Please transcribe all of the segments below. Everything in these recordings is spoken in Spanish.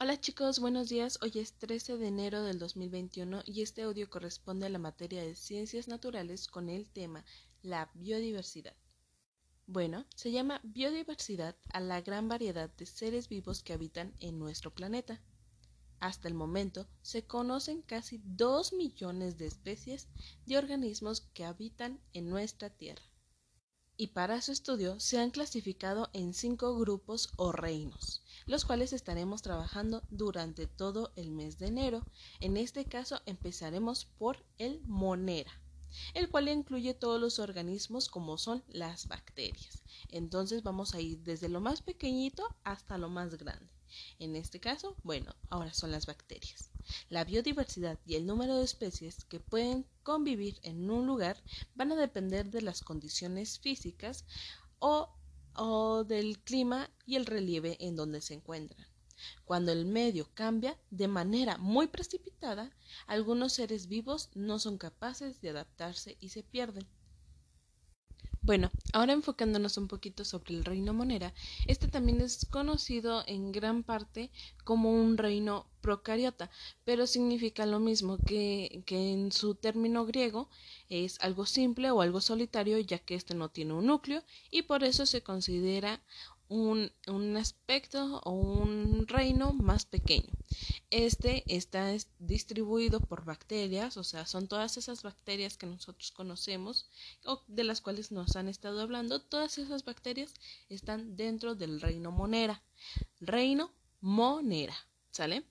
Hola chicos, buenos días. Hoy es 13 de enero del 2021 y este audio corresponde a la materia de ciencias naturales con el tema la biodiversidad. Bueno, se llama biodiversidad a la gran variedad de seres vivos que habitan en nuestro planeta. Hasta el momento se conocen casi 2 millones de especies de organismos que habitan en nuestra Tierra. Y para su estudio se han clasificado en cinco grupos o reinos los cuales estaremos trabajando durante todo el mes de enero. En este caso empezaremos por el monera el cual incluye todos los organismos como son las bacterias. Entonces vamos a ir desde lo más pequeñito hasta lo más grande. En este caso, bueno, ahora son las bacterias. La biodiversidad y el número de especies que pueden convivir en un lugar van a depender de las condiciones físicas o o del clima y el relieve en donde se encuentran. Cuando el medio cambia de manera muy precipitada, algunos seres vivos no son capaces de adaptarse y se pierden. Bueno, ahora enfocándonos un poquito sobre el reino monera, este también es conocido en gran parte como un reino procariota, pero significa lo mismo que, que en su término griego es algo simple o algo solitario, ya que este no tiene un núcleo y por eso se considera un, un aspecto o un reino más pequeño. Este está distribuido por bacterias, o sea, son todas esas bacterias que nosotros conocemos o de las cuales nos han estado hablando, todas esas bacterias están dentro del reino monera. Reino monera, ¿sale?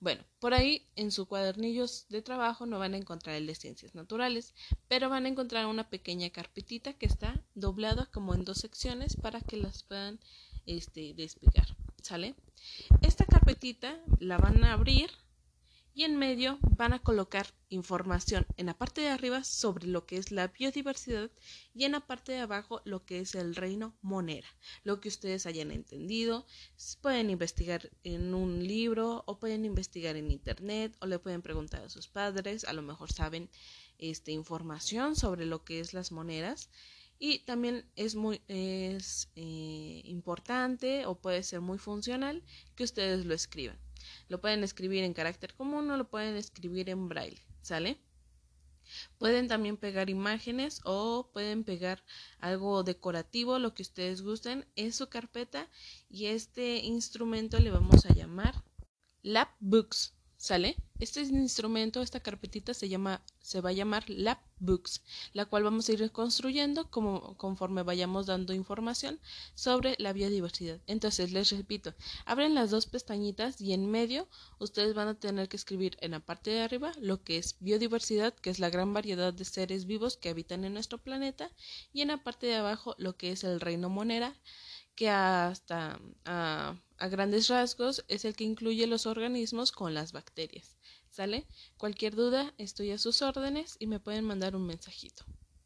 Bueno, por ahí en sus cuadernillos de trabajo no van a encontrar el de ciencias naturales, pero van a encontrar una pequeña carpetita que está doblada como en dos secciones para que las puedan este, despegar. ¿Sale? Esta carpetita la van a abrir y en medio van a colocar información en la parte de arriba sobre lo que es la biodiversidad y en la parte de abajo lo que es el reino monera, lo que ustedes hayan entendido. Pueden investigar en un libro o pueden investigar en internet o le pueden preguntar a sus padres, a lo mejor saben esta información sobre lo que es las monedas y también es muy es eh, importante o puede ser muy funcional que ustedes lo escriban. Lo pueden escribir en carácter común o lo pueden escribir en braille, ¿sale? Pueden también pegar imágenes o pueden pegar algo decorativo, lo que ustedes gusten, en su carpeta y este instrumento le vamos a llamar Lab Books. ¿Sale? Este instrumento, esta carpetita se llama, se va a llamar Lab Books, la cual vamos a ir construyendo como, conforme vayamos dando información sobre la biodiversidad. Entonces, les repito, abren las dos pestañitas y en medio ustedes van a tener que escribir en la parte de arriba lo que es biodiversidad, que es la gran variedad de seres vivos que habitan en nuestro planeta, y en la parte de abajo lo que es el reino monera, que hasta a, grandes rasgos es el que incluye los organismos con las bacterias. ¿Sale? Cualquier duda, estoy a sus órdenes y me pueden mandar un mensajito.